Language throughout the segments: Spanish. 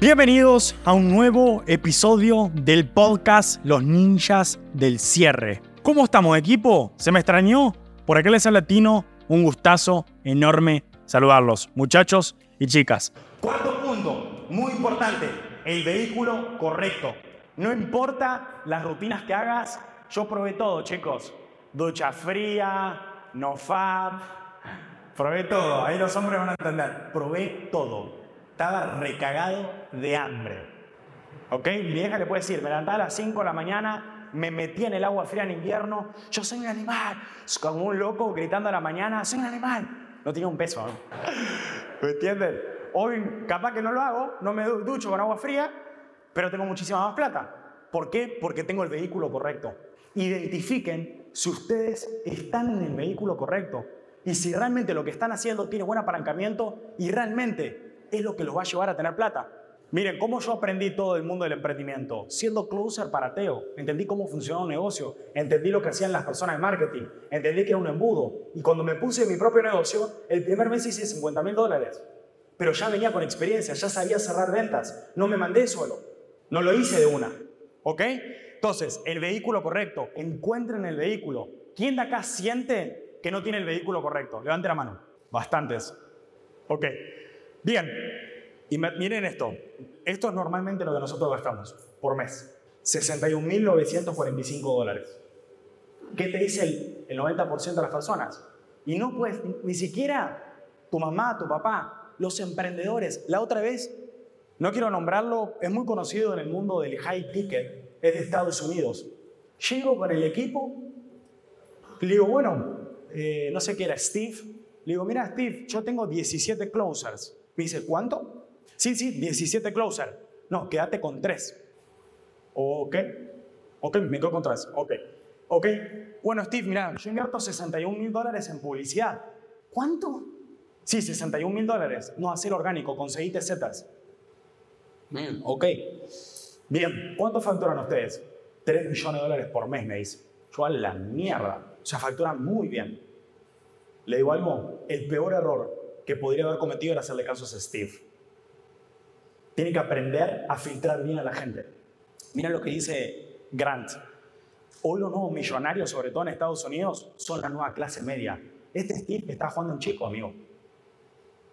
Bienvenidos a un nuevo episodio del podcast Los Ninjas del Cierre. ¿Cómo estamos, equipo? ¿Se me extrañó? Por aquel es el latino, un gustazo enorme saludarlos, muchachos y chicas. Cuarto punto, muy importante, el vehículo correcto. No importa las rutinas que hagas, yo probé todo, chicos. Ducha fría, no fab, probé todo. Ahí los hombres van a entender. Probé todo. Estaba recagado de hambre. ¿Ok? Mi vieja le puede decir, me levantaba a las 5 de la mañana, me metí en el agua fría en invierno, yo soy un animal, como un loco gritando a la mañana, soy un animal. No tenía un peso. ¿no? ¿Me entienden? Hoy capaz que no lo hago, no me ducho con agua fría, pero tengo muchísima más plata. ¿Por qué? Porque tengo el vehículo correcto. Identifiquen si ustedes están en el vehículo correcto y si realmente lo que están haciendo tiene buen apalancamiento y realmente es lo que los va a llevar a tener plata. Miren, cómo yo aprendí todo el mundo del emprendimiento. Siendo closer para Teo, entendí cómo funcionaba un negocio, entendí lo que hacían las personas de marketing, entendí que era un embudo. Y cuando me puse en mi propio negocio, el primer mes hice 50 mil dólares. Pero ya venía con experiencia, ya sabía cerrar ventas. No me mandé solo. No lo hice de una. ¿Ok? Entonces, el vehículo correcto. Encuentren el vehículo. ¿Quién de acá siente que no tiene el vehículo correcto? Levante la mano. Bastantes. Ok. Bien. Y miren esto. Esto es normalmente lo que nosotros gastamos por mes. 61.945 dólares. ¿Qué te dice el, el 90% de las personas? Y no puedes, ni siquiera tu mamá, tu papá, los emprendedores. La otra vez, no quiero nombrarlo, es muy conocido en el mundo del high ticket, es de Estados Unidos. Llego con el equipo, le digo, bueno, eh, no sé qué era, Steve. Le digo, mira, Steve, yo tengo 17 closers. Me dice, ¿cuánto? Sí, sí, 17 closers. No, quédate con 3. Ok, ok, me quedo con 3. Ok, ok. Bueno, Steve, mira, yo invierto 61 mil dólares en publicidad. ¿Cuánto? Sí, 61 mil dólares. No, hacer orgánico, conseguiste setas. Bien, ok. Bien, ¿cuánto facturan ustedes? 3 millones de dólares por mes, me dice. Yo a la mierda. O sea, facturan muy bien. Le digo algo, el peor error que podría haber cometido era hacerle caso a Steve. Tiene que aprender a filtrar bien a la gente. Mira lo que dice Grant. Hoy los nuevos millonarios, sobre todo en Estados Unidos, son la nueva clase media. Este Steve está jugando un chico, amigo.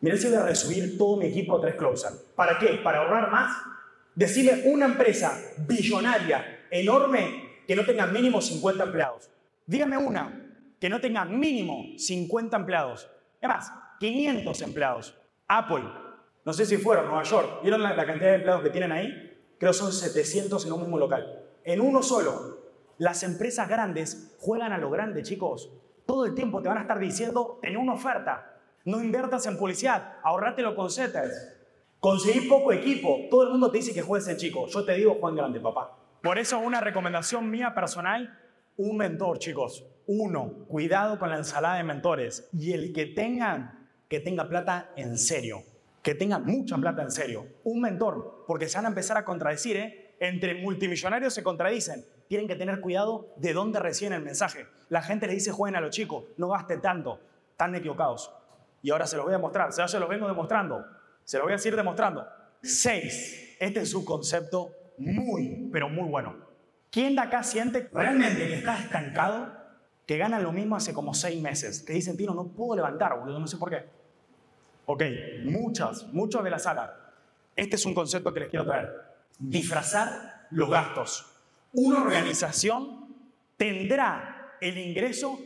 Mira si voy a resubir todo mi equipo a tres closer. ¿Para qué? ¿Para ahorrar más? Decime una empresa billonaria, enorme, que no tenga mínimo 50 empleados. Dígame una que no tenga mínimo 50 empleados. Es más, 500 empleados. Apple, no sé si fueron Nueva York, ¿vieron la, la cantidad de empleados que tienen ahí? Creo son 700 en un mismo local. En uno solo. Las empresas grandes juegan a lo grande, chicos. Todo el tiempo te van a estar diciendo, ten una oferta. No inviertas en publicidad, ahorrátelo con setters. Conseguí poco equipo. Todo el mundo te dice que juegues en chico. Yo te digo Juan Grande, papá. Por eso una recomendación mía personal, un mentor, chicos. Uno, cuidado con la ensalada de mentores. Y el que tengan, que tenga plata en serio. Que tenga mucha plata en serio. Un mentor, porque se van a empezar a contradecir, ¿eh? Entre multimillonarios se contradicen. Tienen que tener cuidado de dónde reciben el mensaje. La gente les dice, jueguen a los chicos, no gasten tanto. Están equivocados. Y ahora se los voy a mostrar. Se los vengo demostrando. Se los voy a seguir demostrando. Seis. Este es un concepto muy, pero muy bueno. ¿Quién de acá siente realmente que está estancado? Que gana lo mismo hace como seis meses. Que dicen, Tino, no puedo levantar, boludo, no sé por qué. Ok, muchas, muchos de la sala. Este es un concepto que les quiero traer. Disfrazar los gastos. Una organización tendrá el ingreso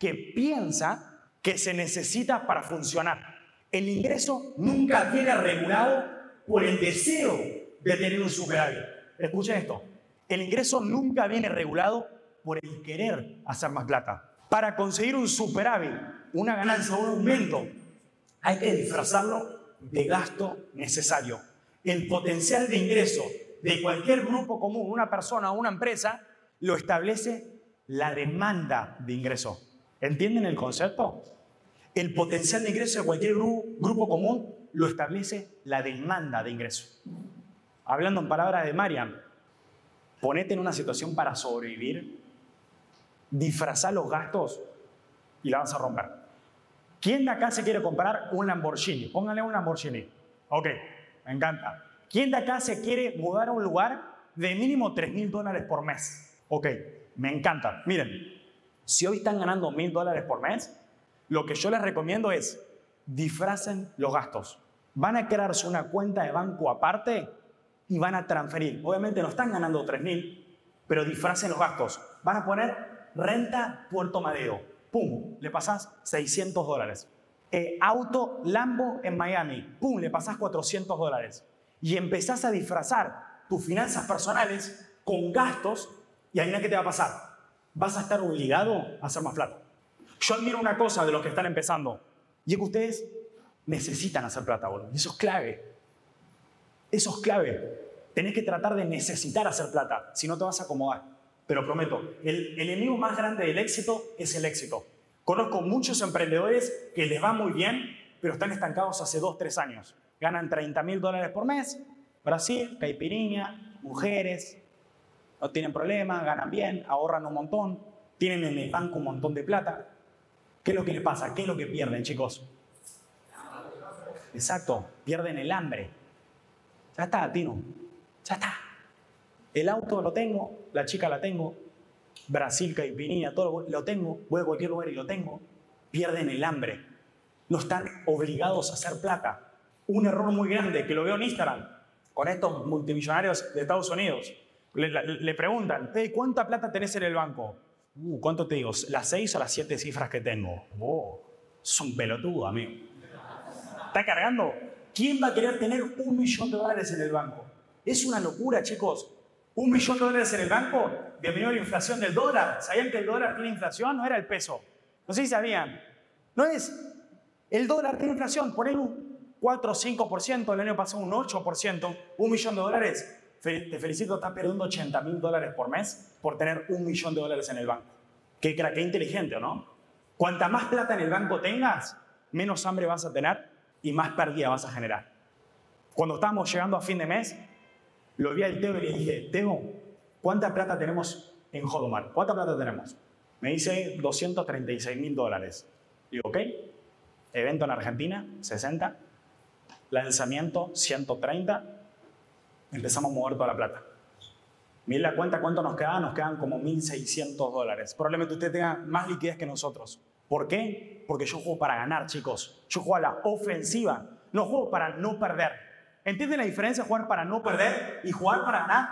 que piensa que se necesita para funcionar. El ingreso nunca viene regulado por el deseo de tener un superávit. Escuchen esto. El ingreso nunca viene regulado por el querer hacer más plata. Para conseguir un superávit, una ganancia o un aumento, hay que disfrazarlo de gasto necesario. El potencial de ingreso de cualquier grupo común, una persona o una empresa, lo establece la demanda de ingreso. ¿Entienden el concepto? El potencial de ingreso de cualquier gru grupo común lo establece la demanda de ingreso. Hablando en palabras de Marian, ponete en una situación para sobrevivir, disfrazar los gastos y la vas a romper. ¿Quién de acá se quiere comprar un Lamborghini? Póngale un Lamborghini. Ok, me encanta. ¿Quién de acá se quiere mudar a un lugar de mínimo 3 mil dólares por mes? Ok, me encanta. Miren, si hoy están ganando mil dólares por mes, lo que yo les recomiendo es disfracen los gastos. Van a crearse una cuenta de banco aparte y van a transferir. Obviamente no están ganando 3 mil, pero disfracen los gastos. Van a poner renta Puerto Madero. ¡Pum! Le pasás 600 dólares. Eh, auto Lambo en Miami. ¡Pum! Le pasás 400 dólares. Y empezás a disfrazar tus finanzas personales con gastos y no qué te va a pasar. Vas a estar obligado a hacer más plata. Yo admiro una cosa de los que están empezando y es que ustedes necesitan hacer plata, boludo. Eso es clave. Eso es clave. Tenés que tratar de necesitar hacer plata, si no te vas a acomodar. Pero prometo, el enemigo más grande del éxito es el éxito. Conozco muchos emprendedores que les va muy bien, pero están estancados hace 2, 3 años. Ganan 30 mil dólares por mes, Brasil, caipirinha, mujeres, no tienen problema, ganan bien, ahorran un montón, tienen en el banco un montón de plata. ¿Qué es lo que les pasa? ¿Qué es lo que pierden, chicos? Exacto, pierden el hambre. Ya está, Tino. Ya está. El auto lo tengo, la chica la tengo, Brasil, caipirinha, todo lo tengo, voy a cualquier lugar y lo tengo. Pierden el hambre. No están obligados a hacer plata. Un error muy grande que lo veo en Instagram con estos multimillonarios de Estados Unidos. Le, preguntan, ¿cuánta plata tenés en el banco? Uh, ¿Cuánto te digo? ¿Las seis o las siete cifras que tengo? Oh, son pelotudos, amigo. ¿Está cargando? ¿Quién va a querer tener un millón de dólares en el banco? Es una locura, chicos. Un millón de dólares en el banco, a la inflación del dólar. ¿Sabían que el dólar tiene inflación? No era el peso. No sé si sabían. No es. El dólar tiene inflación. Poner un 4 o 5%, el año pasado un 8%, un millón de dólares te felicito, estás perdiendo 80 mil dólares por mes por tener un millón de dólares en el banco. Qué, qué inteligente, ¿no? Cuanta más plata en el banco tengas, menos hambre vas a tener y más pérdida vas a generar. Cuando estábamos llegando a fin de mes, lo vi al Teo y le dije, Teo, ¿cuánta plata tenemos en Jodomar? ¿Cuánta plata tenemos? Me dice 236 mil dólares. Digo, ok, evento en Argentina, 60, lanzamiento, 130, empezamos a mover toda la plata. Miren la cuenta cuánto nos queda, nos quedan como 1.600 dólares. Probablemente usted tenga más liquidez que nosotros. ¿Por qué? Porque yo juego para ganar, chicos. Yo juego a la ofensiva, no juego para no perder. ¿Entienden la diferencia jugar para no perder y jugar para ganar?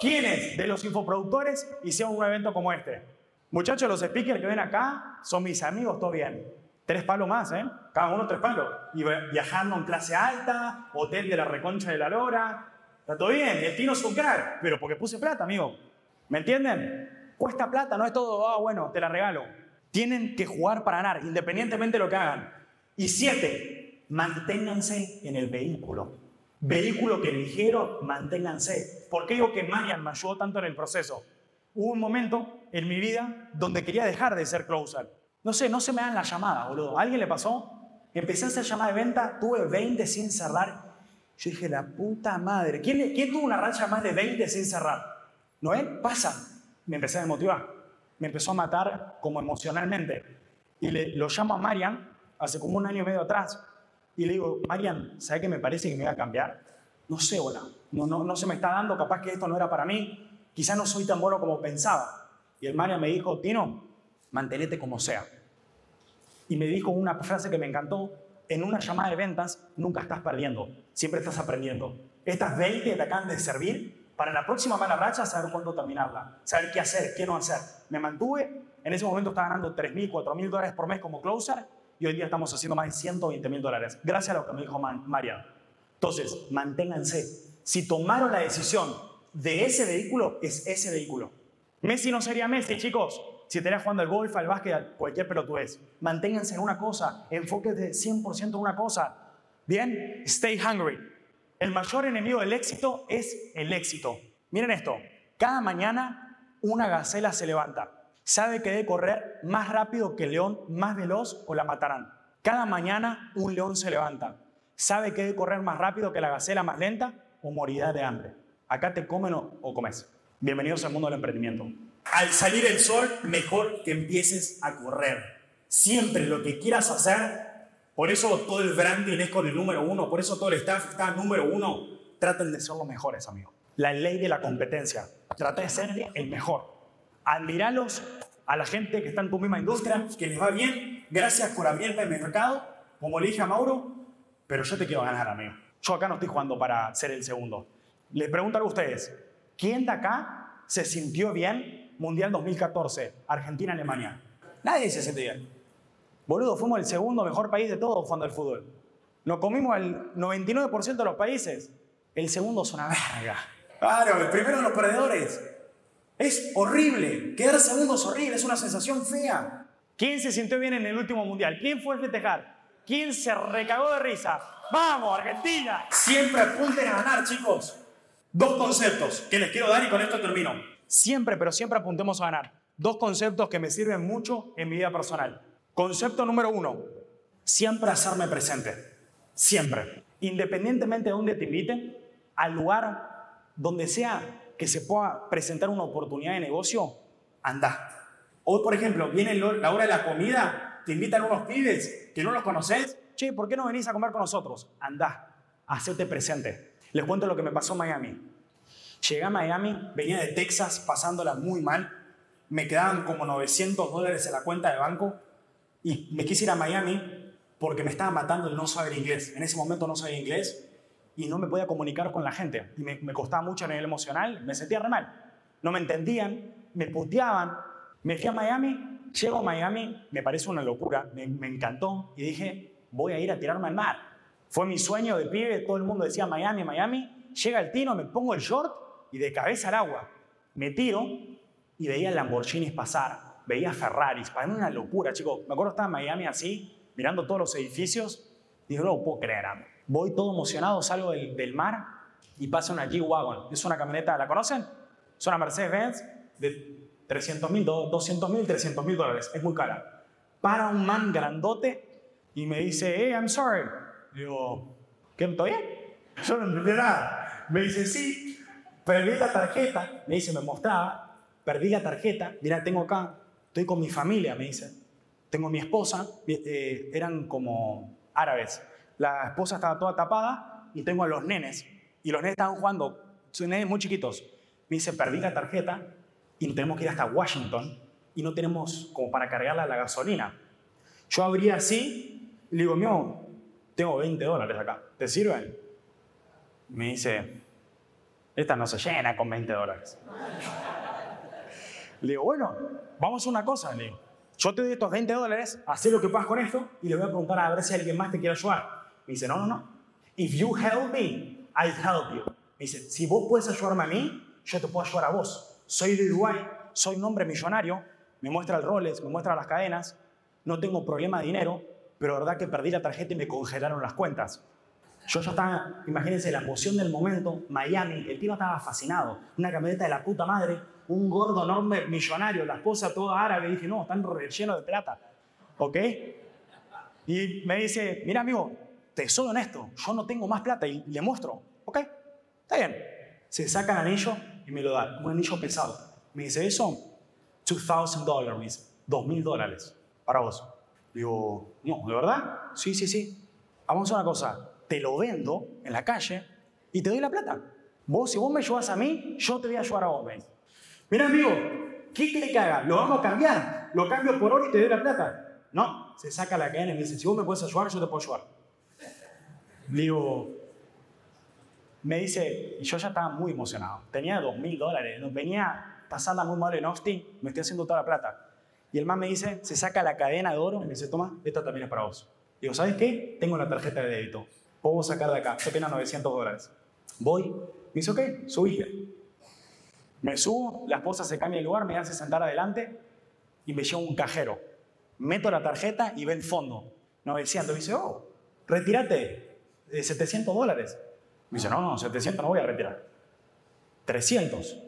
¿Quiénes de los infoproductores hicieron un evento como este? Muchachos, los speakers que ven acá son mis amigos, todo bien. Tres palos más, ¿eh? Cada uno tres palos. Y viajando en clase alta, hotel de la reconcha de la lora. Está todo bien, el tino es un crack, pero porque puse plata, amigo. ¿Me entienden? Cuesta plata, no es todo, ah, bueno, te la regalo. Tienen que jugar para ganar, independientemente de lo que hagan. Y siete, manténganse en el vehículo. Vehículo que eligieron, manténganse. ¿Por qué digo que Marian me ayudó tanto en el proceso? Hubo un momento en mi vida donde quería dejar de ser closer no sé, no se me dan las llamadas, boludo. ¿A alguien le pasó? Empecé a hacer llamadas de venta, tuve 20 sin cerrar. Yo dije, la puta madre. ¿Quién, ¿Quién tuvo una racha más de 20 sin cerrar? ¿Noel? Pasa. Me empecé a desmotivar. Me empezó a matar como emocionalmente. Y le, lo llamo a Marian hace como un año y medio atrás. Y le digo, Marian, ¿sabe qué me parece que me va a cambiar? No sé, hola. No, no, no se me está dando, capaz que esto no era para mí. Quizás no soy tan bueno como pensaba. Y el Marian me dijo, Tino, mantenete como sea. Y me dijo una frase que me encantó, en una llamada de ventas nunca estás perdiendo, siempre estás aprendiendo. Estas 20 te acaban de servir para la próxima mala racha saber cuándo terminarla, saber qué hacer, qué no hacer. Me mantuve, en ese momento estaba ganando 3.000, 4.000 dólares por mes como closer y hoy día estamos haciendo más de 120.000 dólares, gracias a lo que me dijo María. Entonces, manténganse. Si tomaron la decisión de ese vehículo, es ese vehículo. Messi no sería Messi, chicos, si estarías jugando al golf, al básquet, cualquier pelotudez. Manténganse en una cosa, enfóquense 100% en una cosa. Bien, stay hungry. El mayor enemigo del éxito es el éxito. Miren esto, cada mañana una gacela se levanta. Sabe que debe correr más rápido que el león más veloz o la matarán. Cada mañana un león se levanta. Sabe que debe correr más rápido que la gacela más lenta o morirá de hambre. Acá te comen o comes. Bienvenidos al mundo del emprendimiento al salir el sol, mejor que empieces a correr. Siempre lo que quieras hacer, Por eso todo el branding es con el número uno, por eso todo el staff está número uno. Traten de ser los mejores, amigos. La ley de la competencia. Trata de ser el mejor. Admiralos a la gente que está en tu misma industria, que les va bien. Gracias por abrirme el mercado, como le dije a Mauro, pero yo te quiero ganar, amigo. Yo acá no estoy jugando para ser el segundo. Les pregunto a ustedes, ¿quién de acá se sintió bien Mundial 2014, Argentina-Alemania? Nadie se siente bien. Boludo, fuimos el segundo mejor país de todos jugando al fútbol. Nos comimos el 99% de los países. El segundo es una verga. Claro, el primero de los perdedores. Es horrible. Quedar segundo es horrible, es una sensación fea. ¿Quién se sintió bien en el último mundial? ¿Quién fue a festejar? ¿Quién se recagó de risa? ¡Vamos, Argentina! Siempre apunten a ganar, chicos. Dos conceptos que les quiero dar y con esto termino. Siempre, pero siempre apuntemos a ganar. Dos conceptos que me sirven mucho en mi vida personal. Concepto número uno, siempre hacerme presente. Siempre. Independientemente de dónde te inviten, al lugar donde sea que se pueda presentar una oportunidad de negocio, anda. O, por ejemplo, viene la hora de la comida, te invitan unos pibes que no los conoces. Che, ¿por qué no venís a comer con nosotros? Anda, hacerte presente. Les cuento lo que me pasó en Miami. Llegué a Miami, venía de Texas pasándola muy mal. Me quedaban como 900 dólares en la cuenta de banco y me quise ir a Miami porque me estaba matando el no saber inglés. En ese momento no sabía inglés y no me podía comunicar con la gente. Y me, costaba mucho a nivel emocional, me sentía re mal. No me entendían, me puteaban. Me fui a Miami, llego a Miami, me parece una locura, me, encantó y dije, voy a ir a tirarme al mar. Fue mi sueño de pibe, todo el mundo decía Miami, Miami. Llega el tino, me pongo el short y de cabeza al agua. Me tiro y veía Lamborghinis pasar, veía Ferraris, para mí una locura, chicos. Me acuerdo estaba en Miami así, mirando todos los edificios, dije, no puedo creer. Voy todo emocionado, salgo del, mar y pasa una G-Wagon. Es una camioneta, ¿la conocen? Es una Mercedes-Benz de 300 mil, 200 mil, 300 mil dólares. Es muy cara. Para un man grandote y me dice, hey, I'm sorry. Digo, ¿qué? ¿Estoy bien? Yo no entendí nada. Me dice, sí, perdí la tarjeta. Me dice, me mostraba, perdí la tarjeta. Mira, tengo acá Estoy con mi familia, me dice. Tengo mi esposa, eh, eran como árabes. La esposa estaba toda tapada y tengo a los nenes. Y los nenes estaban jugando, son nenes muy chiquitos. Me dice, perdí la tarjeta y tenemos que ir hasta Washington y no tenemos como para cargarla la gasolina. Yo abría así y le digo, mío, tengo 20 dólares acá, ¿te sirven? Me dice, esta no se llena con 20 dólares. Le digo, bueno, vamos a una cosa. Le yo te doy estos 20 dólares, haz lo que puedas con esto y le voy a preguntar a ver si alguien más te quiere ayudar. Me dice, no, no, no. If you help me, I help you. Me dice, si vos puedes ayudarme a mí, yo te puedo ayudar a vos. Soy de Uruguay, soy un hombre millonario, me muestra el Rolex, me muestra las cadenas, no tengo problema de dinero, pero la verdad que perdí la tarjeta y me congelaron las cuentas. Yo ya estaba, imagínense, la emoción del momento, Miami, el tío estaba fascinado, una camioneta de la puta madre, un gordo enorme millonario, la esposa toda árabe, y dije, no, están rellenos de plata, ¿ok? Y me dice, mira amigo, te soy honesto, yo no tengo más plata, y le muestro, ¿ok? Está bien. Se saca el anillo y me lo da, un anillo pesado. Me dice, eso, $2,000 dólares, me dice, 2.000 dólares para vos. Digo, no, ¿de verdad? Sí, sí, sí. Vamos a una cosa, te lo vendo en la calle y te doy la plata. Vos, si vos me ayudas a mí, yo te voy a ayudar a vos. Mira, amigo, ¿qué quiere que haga? Lo vamos a cambiar. Lo cambio por oro y te doy la plata. No, se saca la cadena y me dice, si vos me puedes ayudar, yo te puedo ayudar. Digo, me dice, y yo ya estaba muy emocionado. Tenía dos mil dólares, venía pasando muy mal en Austin, me estoy haciendo toda la plata. Y el man me dice, se saca la cadena de oro y me dice, toma, esta también es para vos. Digo, ¿sabes qué? Tengo la tarjeta de débito puedo sacar de acá, se pena 900 dólares. Voy, me dice, ok, subí. Me subo, la esposa se cambia de lugar, me hace sentar adelante y me lleva un cajero. Meto la tarjeta y ve el fondo, 900. Me dice, oh, retírate, 700 dólares. Me dice, no, no, 700 no voy a retirar. 300.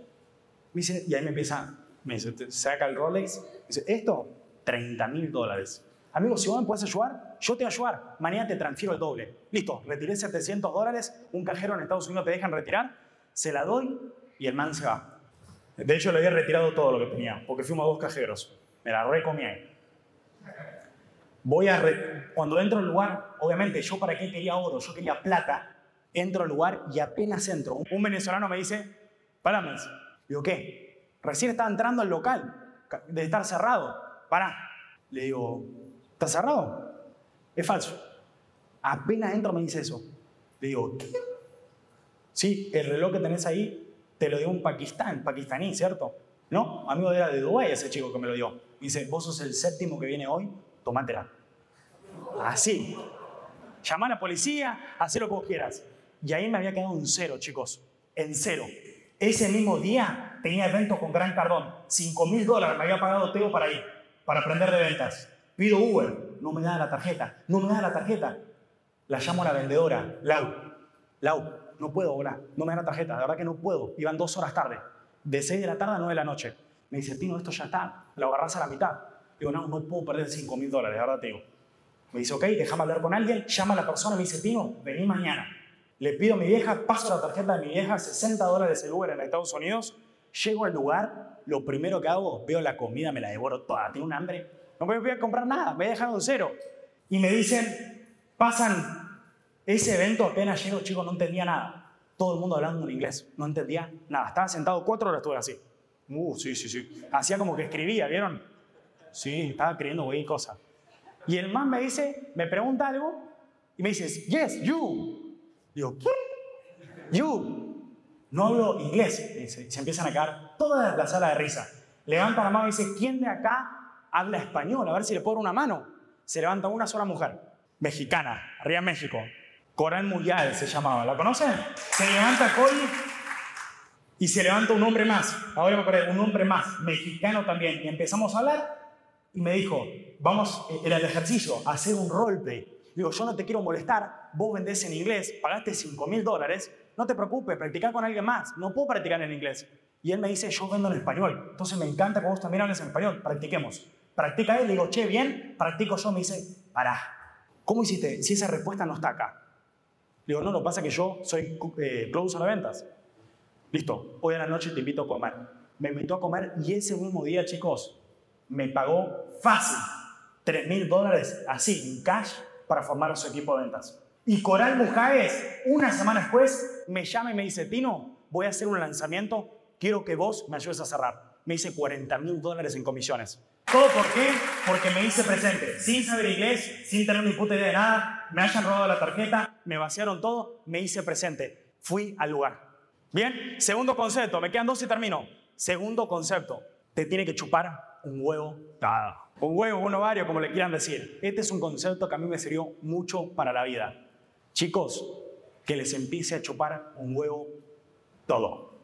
Me dice, y ahí me empieza, me dice, saca el Rolex, dice, esto, 30 mil dólares. Amigo, si vos me puedes ayudar, yo te voy a ayudar. Mañana te transfiero el doble. Listo, retiré 700 dólares, un cajero en Estados Unidos te dejan retirar, se la doy y el man se va. De hecho, le había retirado todo lo que tenía, porque fuimos a dos cajeros. Me la recomí. Voy a... Cuando entro al lugar, obviamente, yo para qué quería oro, yo quería plata. Entro al lugar y apenas entro. Un venezolano me dice, párame. Digo, ¿qué? Recién estaba entrando al local, de estar cerrado. Para. Le digo, ¿está cerrado? Es falso. Apenas entro me dice eso. Le digo, ¿qué? Sí, el reloj que tenés ahí te lo dio un pakistán, pakistaní, ¿cierto? No, amigo era de Dubái ese chico que me lo dio. Me dice, vos sos el séptimo que viene hoy, tomátela. Así. Llama a la policía, haz lo que vos quieras. Y ahí me había quedado un cero, chicos. En cero. Ese mismo día tenía evento con Gran Cardón. 5 mil dólares me había pagado Teo para ir, para aprender de ventas. Pido Uber, no me da la tarjeta, no me da la tarjeta. La llamo a la vendedora, Lau. Lau, no puedo volar, no me da la tarjeta, de verdad que no puedo. Iban dos horas tarde, de 6 de la tarde a 9 de la noche. Me dice, Tino, esto ya está, lo agarras a la mitad. Digo, no, no puedo perder 5 mil dólares, de verdad te digo. Me dice, ok, déjame hablar con alguien, llama a la persona, me dice, Tino, vení mañana. Le pido a mi vieja, paso la tarjeta de mi vieja, 60 dólares el Uber en Estados Unidos. Llego al lugar, lo primero que hago, veo la comida, me la devoro toda, tengo un hambre. No me voy a comprar nada, me he dejado en cero. Y me dicen, pasan ese evento, apenas llego, chicos, no entendía nada. Todo el mundo hablando en inglés, no entendía nada. Estaba sentado cuatro horas, estuve así. Uh, sí, sí, sí. Hacía como que escribía, ¿vieron? Sí, estaba escribiendo güey cosas. Y el man me dice, me pregunta algo y me dice, yes, you. Digo, ¿quién? You. No hablo inglés. Dice, se empiezan a caer toda la sala de risa. Levanta la mano y dice, ¿quién de acá habla español? A ver si le puedo una mano. Se levanta una sola mujer, mexicana, arriba México. Coral Muyal se llamaba, ¿la conocen? Se levanta Coli y se levanta un hombre más. Ahora me acuerdo, un hombre más, mexicano también. Y empezamos a hablar y me dijo, vamos, era el ejercicio, hacer un roleplay. Digo, yo no te quiero molestar, vos vendés en inglés, pagaste 5 mil dólares, no te preocupes, practica con alguien más, no puedo practicar en inglés. Y él me dice, yo vendo en español, entonces me encanta que vos también hables en español, practiquemos. Practica él, le digo, che, bien, practico yo, me dice, pará, ¿cómo hiciste si esa respuesta no está acá? Digo, no, lo pasa que yo soy eh, close a las ventas. Listo, hoy a la noche te invito a comer. Me invitó a comer y ese mismo día, chicos, me pagó fácil 3 mil dólares así, en cash, para formar su equipo de ventas. Y Coral Mujáez, una semana después, me llama y me dice, Tino, voy a hacer un lanzamiento, quiero que vos me ayudes a cerrar. Me hice 40 mil dólares en comisiones. ¿Todo por qué? Porque me hice presente, sin saber inglés, sin tener ni puta idea de nada, me hayan robado la tarjeta, me vaciaron todo, me hice presente. Fui al lugar. Bien, segundo concepto, me quedan dos y termino. Segundo concepto, te tiene que chupar un huevo nada. Un huevo, un ovario, como le quieran decir. Este es un concepto que a mí me sirvió mucho para la vida. Chicos, que les empiece a chupar un huevo todo.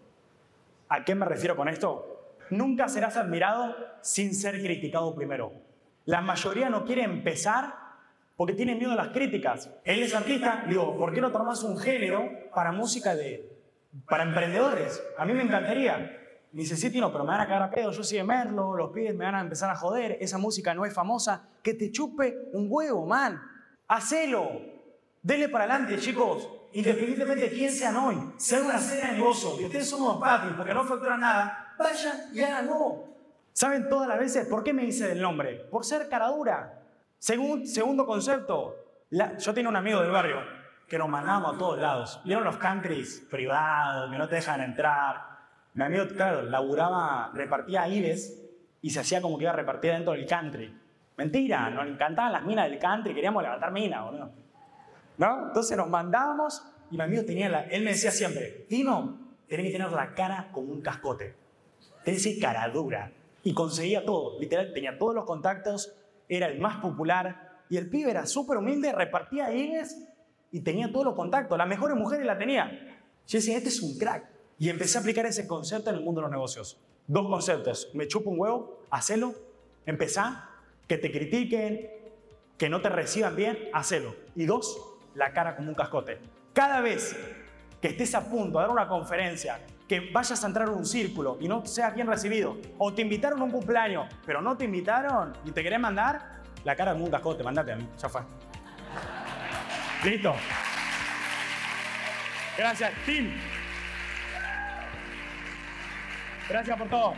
¿A qué me refiero con esto? Nunca serás admirado sin ser criticado primero. La mayoría no quiere empezar porque tiene miedo a las críticas. Él es artista, digo, ¿por qué no tomas un género para música de para emprendedores? A mí me encantaría. Me dice, sí, Tino, pero me van a cagar a pedo, yo soy de Merlo, los pibes me van a empezar a joder, esa música no es famosa, que te chupe un huevo, man. Hacelo. Dele para adelante, chicos. Independientemente de quién sean hoy, sea una cena de negocio y ustedes son unos patis porque no facturan nada, vayan y háganlo. ¿Saben todas las veces por qué me hice del nombre? Por ser cara dura. segundo concepto, yo tenía un amigo del barrio que nos mandábamos a todos lados. ¿Vieron los countries privados que no te dejan entrar? Mi amigo, claro, laburaba, repartía IBES y se hacía como que iba a repartir dentro del country. Mentira, nos encantaban las minas del country, queríamos levantar minas, boludo. ¿No? Entonces nos mandábamos y mi amigo tenía la, él me decía siempre, Tino, tenés que tener la cara como un cascote. Tenés que cara dura. Y conseguía todo, literal, tenía todos los contactos, era el más popular y el pibe era súper humilde, repartía IBES y tenía todos los contactos. Las mejores mujeres la tenía. Yo decía, este es un crack. Y empecé a aplicar ese concepto en el mundo de los negocios. Dos conceptos. Me chupo un huevo, hacelo. Empezá, que te critiquen, que no te reciban bien, hacelo. Y dos, la cara como un cascote. Cada vez que estés a punto de dar una conferencia, que vayas a entrar en un círculo y no seas bien recibido, o te invitaron a un cumpleaños, pero no te invitaron y te querés mandar, la cara como un cascote, mandate a mí, ya fue. Listo. Gracias, Tim. Gracias por todo.